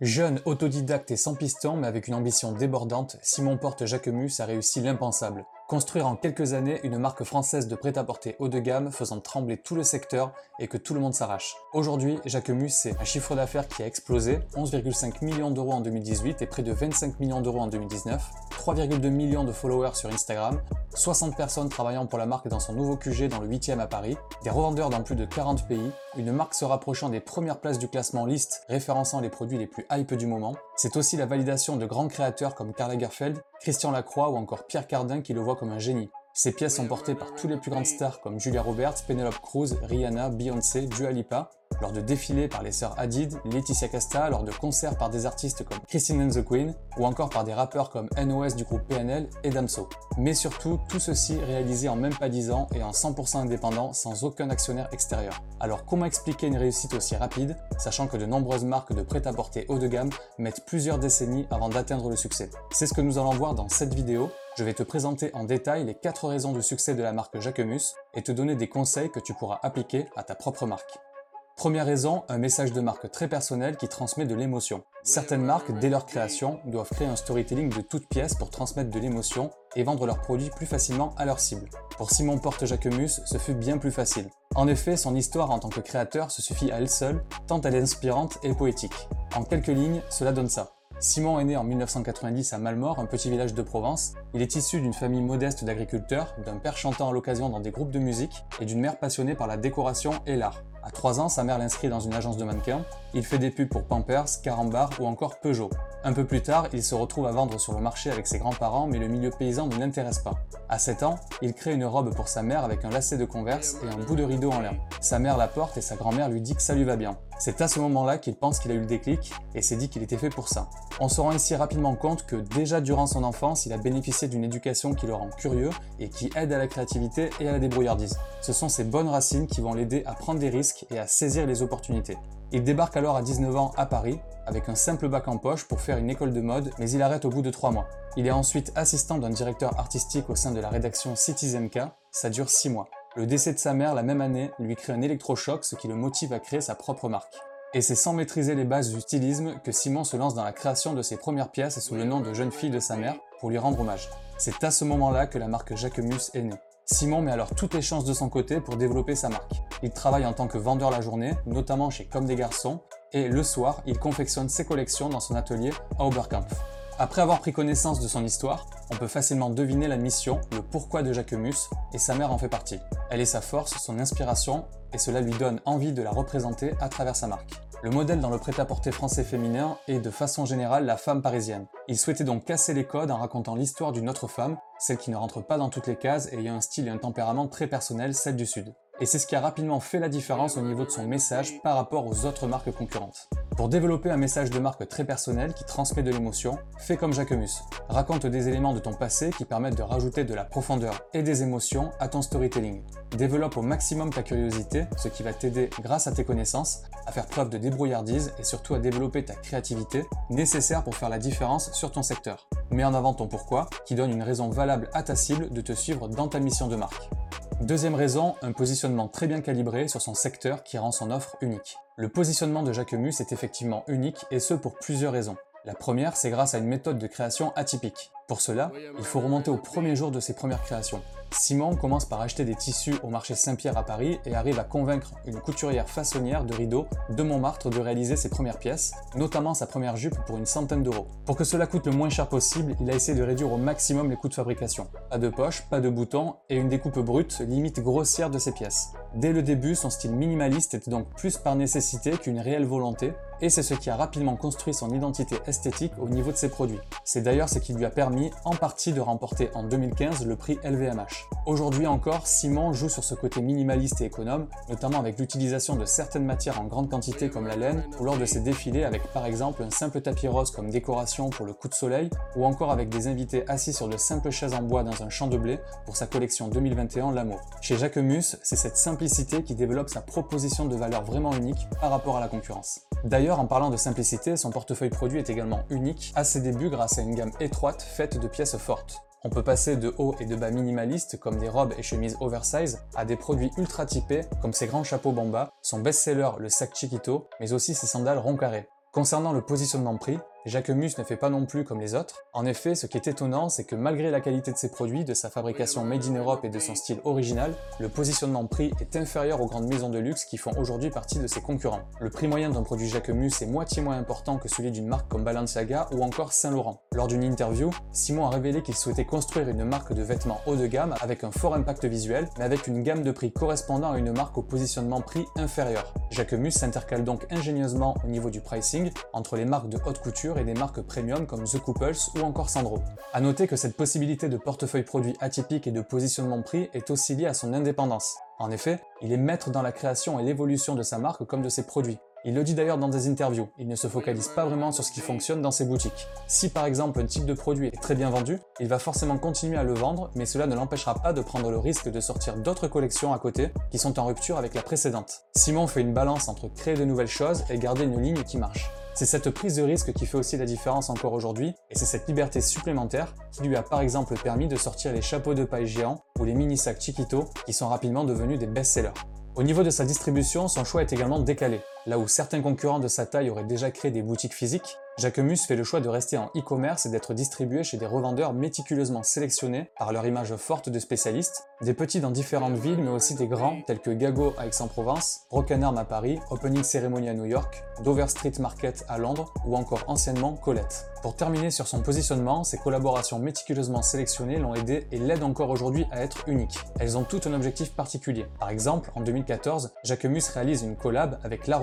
Jeune, autodidacte et sans piston, mais avec une ambition débordante, Simon Porte Jacquemus a réussi l'impensable. Construire en quelques années une marque française de prêt-à-porter haut de gamme faisant trembler tout le secteur et que tout le monde s'arrache. Aujourd'hui, Jacquemus, c'est un chiffre d'affaires qui a explosé, 11,5 millions d'euros en 2018 et près de 25 millions d'euros en 2019, 3,2 millions de followers sur Instagram, 60 personnes travaillant pour la marque dans son nouveau QG dans le 8e à Paris, des revendeurs dans plus de 40 pays, une marque se rapprochant des premières places du classement liste référençant les produits les plus hype du moment. C'est aussi la validation de grands créateurs comme Karl Lagerfeld, Christian Lacroix ou encore Pierre Cardin qui le voient comme un génie. Ces pièces sont portées par tous les plus grandes stars comme Julia Roberts, Penelope Cruz, Rihanna, Beyoncé, Dua Lipa, lors de défilés par les sœurs Hadid, Laetitia Casta, lors de concerts par des artistes comme Christine and the Queen, ou encore par des rappeurs comme NOS du groupe PNL et Damso. Mais surtout, tout ceci réalisé en même pas 10 ans et en 100% indépendant, sans aucun actionnaire extérieur. Alors comment expliquer une réussite aussi rapide, sachant que de nombreuses marques de prêt-à-porter haut de gamme mettent plusieurs décennies avant d'atteindre le succès? C'est ce que nous allons voir dans cette vidéo, je vais te présenter en détail les 4 raisons de succès de la marque Jacquemus et te donner des conseils que tu pourras appliquer à ta propre marque. Première raison, un message de marque très personnel qui transmet de l'émotion. Certaines marques, dès leur création, doivent créer un storytelling de toutes pièces pour transmettre de l'émotion et vendre leurs produits plus facilement à leur cible. Pour Simon Porte Jacquemus, ce fut bien plus facile. En effet, son histoire en tant que créateur se suffit à elle seule, tant elle est inspirante et poétique. En quelques lignes, cela donne ça. Simon est né en 1990 à Malmort, un petit village de Provence. Il est issu d'une famille modeste d'agriculteurs, d'un père chantant à l'occasion dans des groupes de musique et d'une mère passionnée par la décoration et l'art. À 3 ans, sa mère l'inscrit dans une agence de mannequins. Il fait des pubs pour Pampers, Carambar ou encore Peugeot. Un peu plus tard, il se retrouve à vendre sur le marché avec ses grands-parents, mais le milieu paysan ne l'intéresse pas. À 7 ans, il crée une robe pour sa mère avec un lacet de converse et un bout de rideau en lin. Sa mère la porte et sa grand-mère lui dit que ça lui va bien. C'est à ce moment-là qu'il pense qu'il a eu le déclic et s'est dit qu'il était fait pour ça. On se rend ici rapidement compte que déjà durant son enfance, il a bénéficié d'une éducation qui le rend curieux et qui aide à la créativité et à la débrouillardise. Ce sont ces bonnes racines qui vont l'aider à prendre des risques et à saisir les opportunités. Il débarque alors à 19 ans à Paris avec un simple bac en poche pour faire une école de mode, mais il arrête au bout de 3 mois. Il est ensuite assistant d'un directeur artistique au sein de la rédaction Citizen K, ça dure 6 mois. Le décès de sa mère la même année lui crée un électrochoc, ce qui le motive à créer sa propre marque. Et c'est sans maîtriser les bases du stylisme que Simon se lance dans la création de ses premières pièces sous le nom de jeune fille de sa mère pour lui rendre hommage. C'est à ce moment-là que la marque Jacquemus est née. Simon met alors toutes les chances de son côté pour développer sa marque. Il travaille en tant que vendeur la journée, notamment chez Comme des Garçons, et le soir, il confectionne ses collections dans son atelier à Oberkampf. Après avoir pris connaissance de son histoire, on peut facilement deviner la mission, le pourquoi de Jacquemus, et sa mère en fait partie. Elle est sa force, son inspiration, et cela lui donne envie de la représenter à travers sa marque. Le modèle dans le prêt-à-porter français féminin est de façon générale la femme parisienne. Il souhaitait donc casser les codes en racontant l'histoire d'une autre femme, celle qui ne rentre pas dans toutes les cases et ayant un style et un tempérament très personnel, celle du Sud. Et c'est ce qui a rapidement fait la différence au niveau de son message par rapport aux autres marques concurrentes. Pour développer un message de marque très personnel qui transmet de l'émotion, fais comme Jacquemus. Raconte des éléments de ton passé qui permettent de rajouter de la profondeur et des émotions à ton storytelling. Développe au maximum ta curiosité, ce qui va t'aider, grâce à tes connaissances, à faire preuve de débrouillardise et surtout à développer ta créativité, nécessaire pour faire la différence sur ton secteur. Mets en avant ton pourquoi, qui donne une raison valable à ta cible de te suivre dans ta mission de marque. Deuxième raison, un positionnement très bien calibré sur son secteur qui rend son offre unique. Le positionnement de Jacquemus est effectivement unique et ce pour plusieurs raisons. La première, c'est grâce à une méthode de création atypique. Pour cela, il faut remonter au premier jour de ses premières créations. Simon commence par acheter des tissus au marché Saint-Pierre à Paris et arrive à convaincre une couturière façonnière de rideaux de Montmartre de réaliser ses premières pièces, notamment sa première jupe pour une centaine d'euros. Pour que cela coûte le moins cher possible, il a essayé de réduire au maximum les coûts de fabrication. Pas de poche, pas de boutons et une découpe brute, limite grossière de ses pièces. Dès le début, son style minimaliste était donc plus par nécessité qu'une réelle volonté, et c'est ce qui a rapidement construit son identité esthétique au niveau de ses produits. C'est d'ailleurs ce qui lui a permis en partie de remporter en 2015 le prix LVMH. Aujourd'hui encore, Simon joue sur ce côté minimaliste et économe, notamment avec l'utilisation de certaines matières en grande quantité comme la laine, ou lors de ses défilés avec par exemple un simple tapis rose comme décoration pour le coup de soleil, ou encore avec des invités assis sur de simples chaises en bois dans un champ de blé pour sa collection 2021 L'amour. Chez Jacquemus, c'est cette simplicité qui développe sa proposition de valeur vraiment unique par rapport à la concurrence. D'ailleurs, en parlant de simplicité, son portefeuille produit est également unique à ses débuts grâce à une gamme étroite faite de pièces fortes. On peut passer de hauts et de bas minimalistes comme des robes et chemises oversize à des produits ultra typés comme ses grands chapeaux Bamba, son best-seller le sac Chiquito, mais aussi ses sandales rond carré. Concernant le positionnement prix, Jacquemus ne fait pas non plus comme les autres. En effet, ce qui est étonnant, c'est que malgré la qualité de ses produits, de sa fabrication made in Europe et de son style original, le positionnement prix est inférieur aux grandes maisons de luxe qui font aujourd'hui partie de ses concurrents. Le prix moyen d'un produit Jacquemus est moitié moins important que celui d'une marque comme Balenciaga ou encore Saint Laurent. Lors d'une interview, Simon a révélé qu'il souhaitait construire une marque de vêtements haut de gamme avec un fort impact visuel, mais avec une gamme de prix correspondant à une marque au positionnement prix inférieur. Jacquemus s'intercale donc ingénieusement au niveau du pricing entre les marques de haute couture et des marques premium comme The Couples ou encore Sandro. A noter que cette possibilité de portefeuille produit atypique et de positionnement prix est aussi liée à son indépendance. En effet, il est maître dans la création et l'évolution de sa marque comme de ses produits. Il le dit d'ailleurs dans des interviews, il ne se focalise pas vraiment sur ce qui fonctionne dans ses boutiques. Si par exemple un type de produit est très bien vendu, il va forcément continuer à le vendre, mais cela ne l'empêchera pas de prendre le risque de sortir d'autres collections à côté qui sont en rupture avec la précédente. Simon fait une balance entre créer de nouvelles choses et garder une ligne qui marche. C'est cette prise de risque qui fait aussi la différence encore aujourd'hui, et c'est cette liberté supplémentaire qui lui a par exemple permis de sortir les chapeaux de paille géants ou les mini-sacs Chiquito qui sont rapidement devenus des best-sellers. Au niveau de sa distribution, son choix est également décalé. Là où certains concurrents de sa taille auraient déjà créé des boutiques physiques, Jacquemus fait le choix de rester en e-commerce et d'être distribué chez des revendeurs méticuleusement sélectionnés par leur image forte de spécialistes, des petits dans différentes villes mais aussi des grands tels que Gago à Aix-en-Provence, Rockenarm à Paris, Opening Ceremony à New York, Dover Street Market à Londres ou encore anciennement Colette. Pour terminer sur son positionnement, ses collaborations méticuleusement sélectionnées l'ont aidé et l'aident encore aujourd'hui à être unique. Elles ont toutes un objectif particulier. Par exemple, en 2014, Jacquemus réalise une collab avec La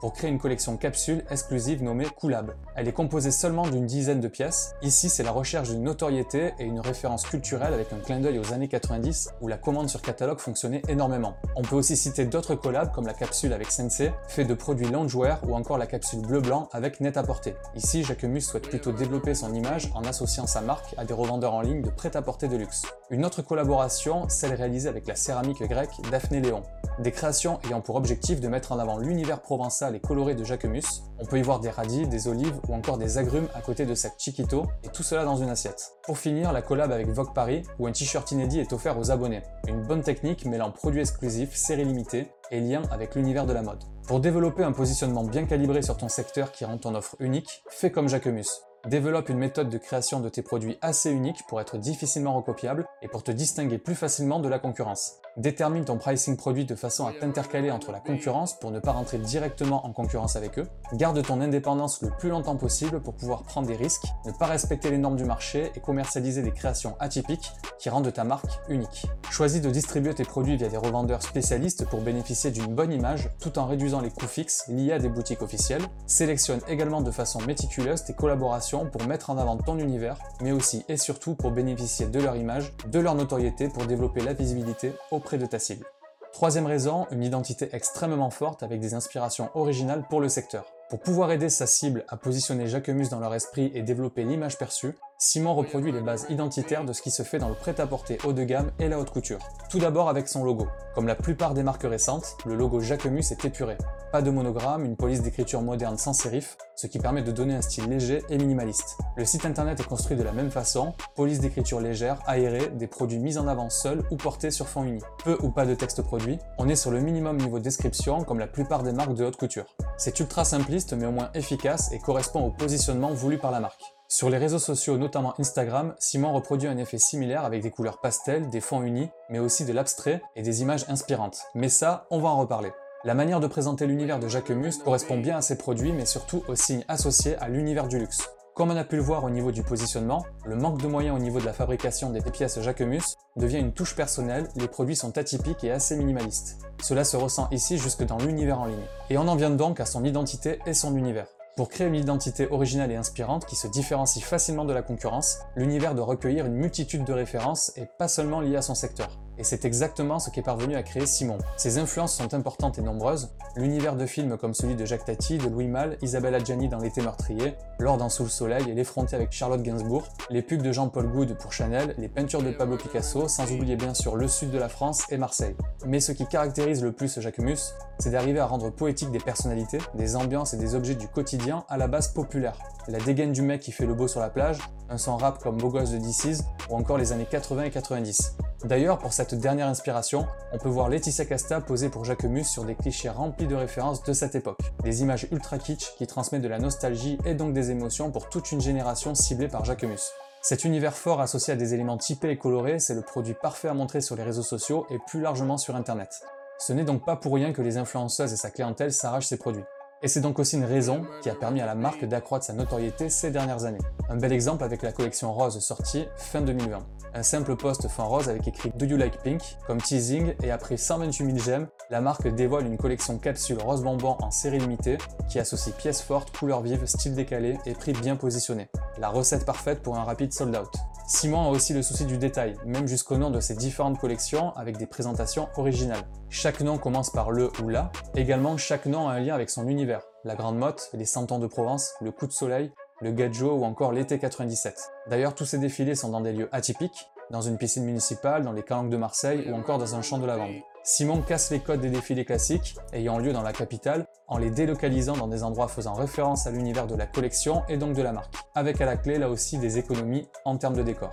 Pour créer une collection capsule exclusive nommée Coolab. Elle est composée seulement d'une dizaine de pièces. Ici, c'est la recherche d'une notoriété et une référence culturelle avec un clin d'œil aux années 90 où la commande sur catalogue fonctionnait énormément. On peut aussi citer d'autres collabs comme la capsule avec Sensei, fait de produits loungewear ou encore la capsule bleu-blanc avec Net-à-Porter. Ici, Jacquemus souhaite plutôt développer son image en associant sa marque à des revendeurs en ligne de prêt-à-porter de luxe. Une autre collaboration, celle réalisée avec la céramique grecque Daphné Léon. Des créations ayant pour objectif de mettre en avant l'univers provençal et coloré de Jacquemus. On peut y voir des radis, des olives ou encore des agrumes à côté de sacs Chiquito, et tout cela dans une assiette. Pour finir, la collab avec Vogue Paris, où un t-shirt inédit est offert aux abonnés. Une bonne technique mêlant produits exclusifs, séries limitées, et lien avec l'univers de la mode. Pour développer un positionnement bien calibré sur ton secteur qui rend ton offre unique, fais comme Jacquemus. Développe une méthode de création de tes produits assez unique pour être difficilement recopiable et pour te distinguer plus facilement de la concurrence. Détermine ton pricing produit de façon à t'intercaler entre la concurrence pour ne pas rentrer directement en concurrence avec eux. Garde ton indépendance le plus longtemps possible pour pouvoir prendre des risques, ne pas respecter les normes du marché et commercialiser des créations atypiques qui rendent ta marque unique. Choisis de distribuer tes produits via des revendeurs spécialistes pour bénéficier d'une bonne image tout en réduisant les coûts fixes liés à des boutiques officielles. Sélectionne également de façon méticuleuse tes collaborations pour mettre en avant ton univers, mais aussi et surtout pour bénéficier de leur image, de leur notoriété pour développer la visibilité au près de ta cible. Troisième raison, une identité extrêmement forte avec des inspirations originales pour le secteur. Pour pouvoir aider sa cible à positionner Jacquemus dans leur esprit et développer l'image perçue, Simon reproduit les bases identitaires de ce qui se fait dans le prêt-à-porter haut de gamme et la haute couture. Tout d'abord avec son logo. Comme la plupart des marques récentes, le logo Jacquemus est épuré. Pas de monogramme, une police d'écriture moderne sans sérif, ce qui permet de donner un style léger et minimaliste. Le site internet est construit de la même façon, police d'écriture légère, aérée, des produits mis en avant seuls ou portés sur fond uni. Peu ou pas de texte produit, on est sur le minimum niveau description comme la plupart des marques de haute couture. C'est ultra simpliste mais au moins efficace et correspond au positionnement voulu par la marque. Sur les réseaux sociaux, notamment Instagram, Simon reproduit un effet similaire avec des couleurs pastel, des fonds unis, mais aussi de l'abstrait et des images inspirantes. Mais ça, on va en reparler. La manière de présenter l'univers de Jacquemus correspond bien à ses produits, mais surtout aux signes associés à l'univers du luxe. Comme on a pu le voir au niveau du positionnement, le manque de moyens au niveau de la fabrication des pièces Jacquemus devient une touche personnelle, les produits sont atypiques et assez minimalistes. Cela se ressent ici jusque dans l'univers en ligne. Et on en vient donc à son identité et son univers. Pour créer une identité originale et inspirante qui se différencie facilement de la concurrence, l'univers doit recueillir une multitude de références et pas seulement liées à son secteur. Et c'est exactement ce qu'est parvenu à créer Simon. Ses influences sont importantes et nombreuses. L'univers de films comme celui de Jacques Tati, de Louis Malle, Isabelle Adjani dans L'été meurtrier, Lord en Sous le soleil et l'effronté avec Charlotte Gainsbourg, les pubs de Jean-Paul Goud pour Chanel, les peintures de Pablo Picasso, sans oublier bien sûr le sud de la France et Marseille. Mais ce qui caractérise le plus Jacquemus, c'est d'arriver à rendre poétique des personnalités, des ambiances et des objets du quotidien à la base populaire. La dégaine du mec qui fait le beau sur la plage, un son rap comme Beau de DC's ou encore les années 80 et 90. D'ailleurs, pour cette dernière inspiration, on peut voir Laetitia Casta poser pour Jacquemus sur des clichés remplis de références de cette époque. Des images ultra kitsch qui transmettent de la nostalgie et donc des émotions pour toute une génération ciblée par Jacquemus. Cet univers fort associé à des éléments typés et colorés, c'est le produit parfait à montrer sur les réseaux sociaux et plus largement sur internet. Ce n'est donc pas pour rien que les influenceuses et sa clientèle s'arrachent ces produits. Et c'est donc aussi une raison qui a permis à la marque d'accroître sa notoriété ces dernières années. Un bel exemple avec la collection rose sortie fin 2020. Un simple post fin rose avec écrit Do you like pink comme teasing et après 128 000 j'aime, la marque dévoile une collection capsule rose bonbon en série limitée qui associe pièces fortes, couleurs vives, style décalé et prix bien positionné. La recette parfaite pour un rapide sold out. Simon a aussi le souci du détail, même jusqu'au nom de ses différentes collections avec des présentations originales. Chaque nom commence par le ou la, également chaque nom a un lien avec son univers. La Grande Motte, les 100 ans de Provence, le Coup de Soleil, le Gadjo ou encore l'été 97. D'ailleurs, tous ces défilés sont dans des lieux atypiques, dans une piscine municipale, dans les calanques de Marseille ou encore dans un champ de lavande. Simon casse les codes des défilés classiques ayant lieu dans la capitale en les délocalisant dans des endroits faisant référence à l'univers de la collection et donc de la marque, avec à la clé là aussi des économies en termes de décor.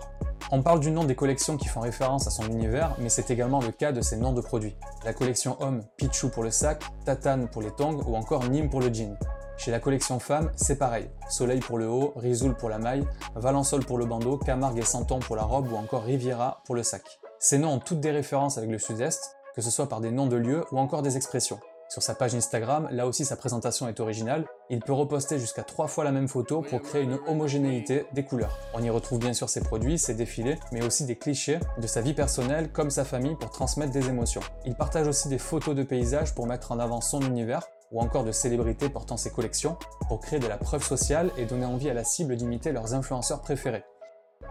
On parle du nom des collections qui font référence à son univers, mais c'est également le cas de ses noms de produits. La collection homme, Pichou pour le sac, Tatane pour les tongs ou encore Nîmes pour le jean. Chez la collection femme, c'est pareil. Soleil pour le haut, Rizoul pour la maille, Valençol pour le bandeau, Camargue et Santon pour la robe ou encore Riviera pour le sac. Ces noms ont toutes des références avec le sud-est, que ce soit par des noms de lieux ou encore des expressions. Sur sa page Instagram, là aussi sa présentation est originale, il peut reposter jusqu'à trois fois la même photo pour créer une homogénéité des couleurs. On y retrouve bien sûr ses produits, ses défilés, mais aussi des clichés de sa vie personnelle comme sa famille pour transmettre des émotions. Il partage aussi des photos de paysages pour mettre en avant son univers, ou encore de célébrités portant ses collections, pour créer de la preuve sociale et donner envie à la cible d'imiter leurs influenceurs préférés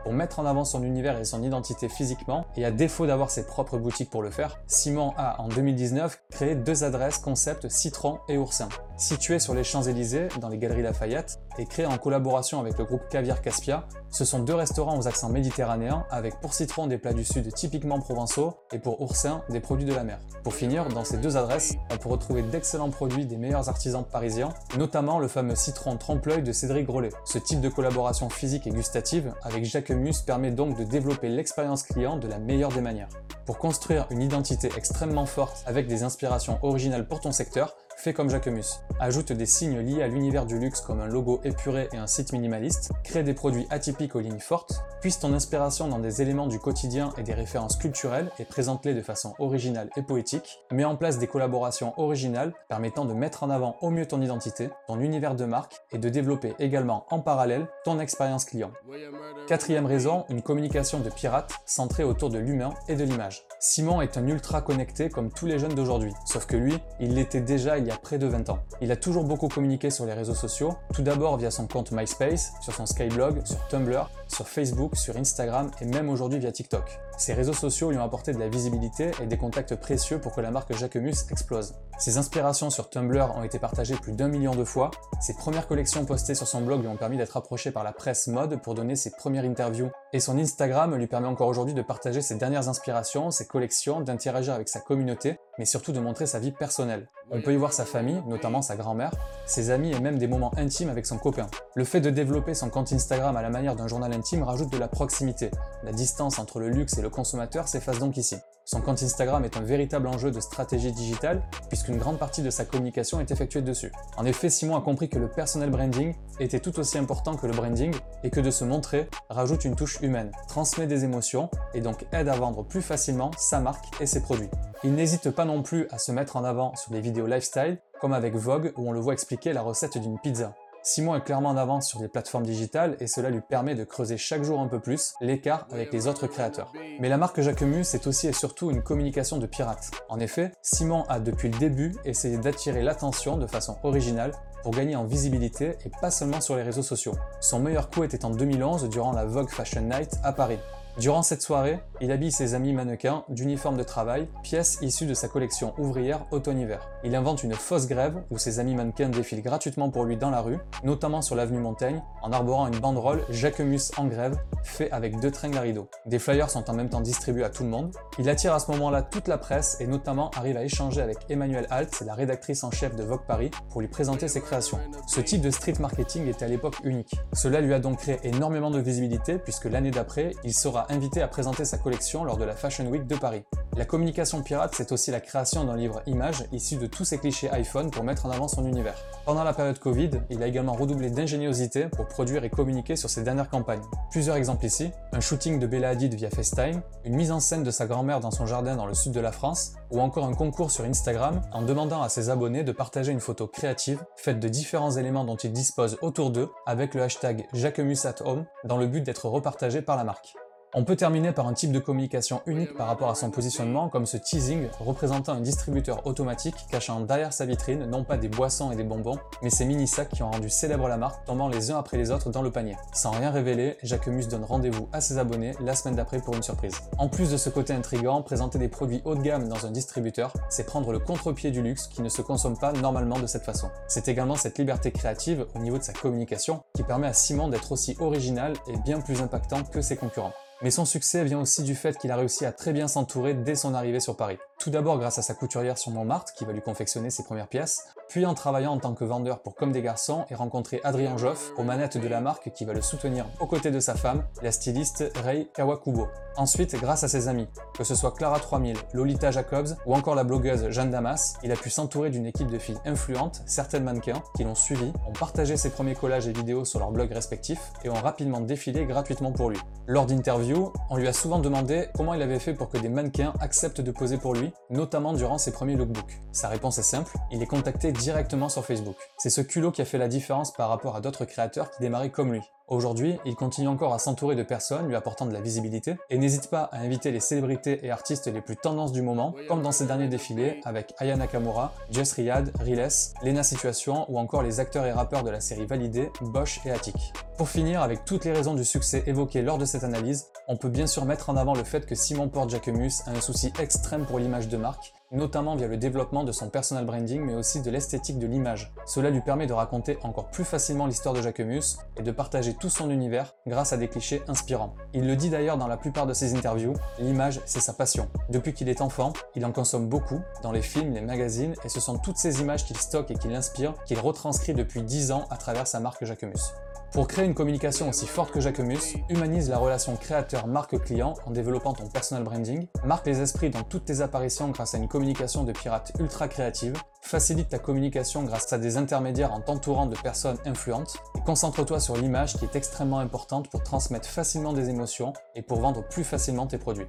pour mettre en avant son univers et son identité physiquement, et à défaut d'avoir ses propres boutiques pour le faire, Simon a en 2019 créé deux adresses concept Citron et Oursin. Situées sur les Champs-Élysées, dans les Galeries Lafayette, et créées en collaboration avec le groupe Caviar Caspia, ce sont deux restaurants aux accents méditerranéens avec pour Citron des plats du sud typiquement provençaux et pour Oursin des produits de la mer. Pour finir, dans ces deux adresses, on peut retrouver d'excellents produits des meilleurs artisans parisiens, notamment le fameux citron trompe-l'œil de Cédric Grolet. Ce type de collaboration physique et gustative avec Jacques Mus permet donc de développer l'expérience client de la meilleure des manières. Pour construire une identité extrêmement forte avec des inspirations originales pour ton secteur, fais comme Jacquemus. Ajoute des signes liés à l'univers du luxe comme un logo épuré et un site minimaliste, crée des produits atypiques aux lignes fortes, puise ton inspiration dans des éléments du quotidien et des références culturelles et présente-les de façon originale et poétique, mets en place des collaborations originales permettant de mettre en avant au mieux ton identité, ton univers de marque et de développer également en parallèle ton expérience client. Quatrième raison, une communication de pirate centrée autour de l'humain et de l'image. Simon est un ultra connecté comme tous les jeunes d'aujourd'hui, sauf que lui, il l'était déjà il près de 20 ans. Il a toujours beaucoup communiqué sur les réseaux sociaux, tout d'abord via son compte MySpace, sur son Skyblog, sur Tumblr, sur Facebook, sur Instagram et même aujourd'hui via TikTok. Ces réseaux sociaux lui ont apporté de la visibilité et des contacts précieux pour que la marque Jacquemus explose. Ses inspirations sur Tumblr ont été partagées plus d'un million de fois. Ses premières collections postées sur son blog lui ont permis d'être approché par la presse mode pour donner ses premières interviews. Et son Instagram lui permet encore aujourd'hui de partager ses dernières inspirations, ses collections, d'interagir avec sa communauté, mais surtout de montrer sa vie personnelle. On peut y voir sa famille, notamment sa grand-mère, ses amis et même des moments intimes avec son copain. Le fait de développer son compte Instagram à la manière d'un journal intime rajoute de la proximité. La distance entre le luxe et le consommateur s'efface donc ici. Son compte Instagram est un véritable enjeu de stratégie digitale puisqu'une grande partie de sa communication est effectuée dessus. En effet, Simon a compris que le personal branding était tout aussi important que le branding et que de se montrer rajoute une touche humaine, transmet des émotions et donc aide à vendre plus facilement sa marque et ses produits. Il n'hésite pas non plus à se mettre en avant sur des vidéos lifestyle comme avec Vogue où on le voit expliquer la recette d'une pizza. Simon est clairement en avance sur les plateformes digitales et cela lui permet de creuser chaque jour un peu plus l'écart avec les autres créateurs. Mais la marque Jacquemus c'est aussi et surtout une communication de pirate. En effet, Simon a depuis le début essayé d'attirer l'attention de façon originale pour gagner en visibilité et pas seulement sur les réseaux sociaux. Son meilleur coup était en 2011 durant la Vogue Fashion Night à Paris. Durant cette soirée, il habille ses amis mannequins d'uniformes de travail, pièces issues de sa collection ouvrière automne-hiver. Il invente une fausse grève où ses amis mannequins défilent gratuitement pour lui dans la rue, notamment sur l'avenue Montaigne, en arborant une banderole Jacquemus en grève, fait avec deux tringles à rideaux. Des flyers sont en même temps distribués à tout le monde. Il attire à ce moment-là toute la presse et notamment arrive à échanger avec Emmanuel Alt, la rédactrice en chef de Vogue Paris, pour lui présenter ses créations. Ce type de street marketing était à l'époque unique. Cela lui a donc créé énormément de visibilité puisque l'année d'après, il sera invité à présenter sa collection lors de la Fashion Week de Paris. La communication pirate, c'est aussi la création d'un livre image issu de tous ces clichés iPhone pour mettre en avant son univers. Pendant la période Covid, il a également redoublé d'ingéniosité pour produire et communiquer sur ses dernières campagnes. Plusieurs exemples ici, un shooting de Bella Hadid via FaceTime, une mise en scène de sa grand-mère dans son jardin dans le sud de la France, ou encore un concours sur Instagram en demandant à ses abonnés de partager une photo créative faite de différents éléments dont ils disposent autour d'eux avec le hashtag JacquemusAtHome dans le but d'être repartagé par la marque. On peut terminer par un type de communication unique par rapport à son positionnement, comme ce teasing représentant un distributeur automatique cachant derrière sa vitrine non pas des boissons et des bonbons, mais ces mini-sacs qui ont rendu célèbre la marque, tombant les uns après les autres dans le panier. Sans rien révéler, Jacquemus donne rendez-vous à ses abonnés la semaine d'après pour une surprise. En plus de ce côté intrigant, présenter des produits haut de gamme dans un distributeur, c'est prendre le contre-pied du luxe qui ne se consomme pas normalement de cette façon. C'est également cette liberté créative au niveau de sa communication qui permet à Simon d'être aussi original et bien plus impactant que ses concurrents. Mais son succès vient aussi du fait qu'il a réussi à très bien s'entourer dès son arrivée sur Paris. Tout d'abord grâce à sa couturière sur Montmartre qui va lui confectionner ses premières pièces, puis en travaillant en tant que vendeur pour Comme des Garçons et rencontrer Adrien Joff aux manettes de la marque qui va le soutenir aux côtés de sa femme, la styliste Rei Kawakubo. Ensuite, grâce à ses amis, que ce soit Clara 3000, Lolita Jacobs ou encore la blogueuse Jeanne Damas, il a pu s'entourer d'une équipe de filles influentes, certaines mannequins, qui l'ont suivi, ont partagé ses premiers collages et vidéos sur leurs blogs respectifs et ont rapidement défilé gratuitement pour lui. Lors d'interviews, on lui a souvent demandé comment il avait fait pour que des mannequins acceptent de poser pour lui notamment durant ses premiers lookbooks. Sa réponse est simple, il est contacté directement sur Facebook. C'est ce culot qui a fait la différence par rapport à d'autres créateurs qui démarraient comme lui. Aujourd'hui, il continue encore à s'entourer de personnes lui apportant de la visibilité et n'hésite pas à inviter les célébrités et artistes les plus tendances du moment, comme dans ses derniers défilés avec Aya Nakamura, Jess Riyad, Riles, Lena Situation ou encore les acteurs et rappeurs de la série Validé, Bosch et Attic. Pour finir, avec toutes les raisons du succès évoquées lors de cette analyse, on peut bien sûr mettre en avant le fait que Simon Porte Jacquemus a un souci extrême pour l'image de marque notamment via le développement de son personal branding mais aussi de l'esthétique de l'image. Cela lui permet de raconter encore plus facilement l'histoire de Jacquemus et de partager tout son univers grâce à des clichés inspirants. Il le dit d'ailleurs dans la plupart de ses interviews, l'image c'est sa passion. Depuis qu'il est enfant, il en consomme beaucoup, dans les films, les magazines, et ce sont toutes ces images qu'il stocke et qu'il inspire qu'il retranscrit depuis 10 ans à travers sa marque Jacquemus. Pour créer une communication aussi forte que Jacquemus, humanise la relation créateur-marque-client en développant ton personal branding, marque les esprits dans toutes tes apparitions grâce à une communication de pirate ultra créative, facilite ta communication grâce à des intermédiaires en t'entourant de personnes influentes, et concentre-toi sur l'image qui est extrêmement importante pour transmettre facilement des émotions et pour vendre plus facilement tes produits.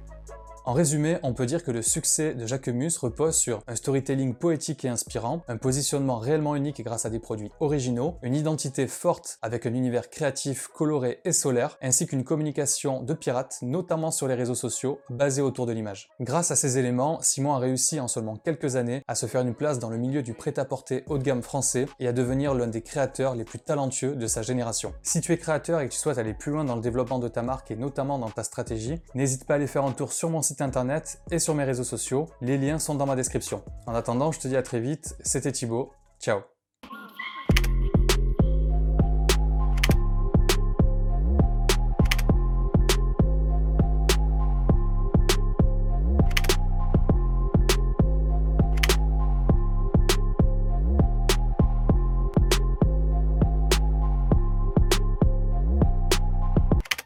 En résumé, on peut dire que le succès de Jacquemus repose sur un storytelling poétique et inspirant, un positionnement réellement unique grâce à des produits originaux, une identité forte avec un univers créatif, coloré et solaire, ainsi qu'une communication de pirate, notamment sur les réseaux sociaux, basée autour de l'image. Grâce à ces éléments, Simon a réussi en seulement quelques années à se faire une place dans le milieu du prêt-à-porter haut de gamme français et à devenir l'un des créateurs les plus talentueux de sa génération. Si tu es créateur et que tu souhaites aller plus loin dans le développement de ta marque et notamment dans ta stratégie, n'hésite pas à aller faire un tour sur mon internet et sur mes réseaux sociaux. Les liens sont dans ma description. En attendant, je te dis à très vite. C'était Thibaut. Ciao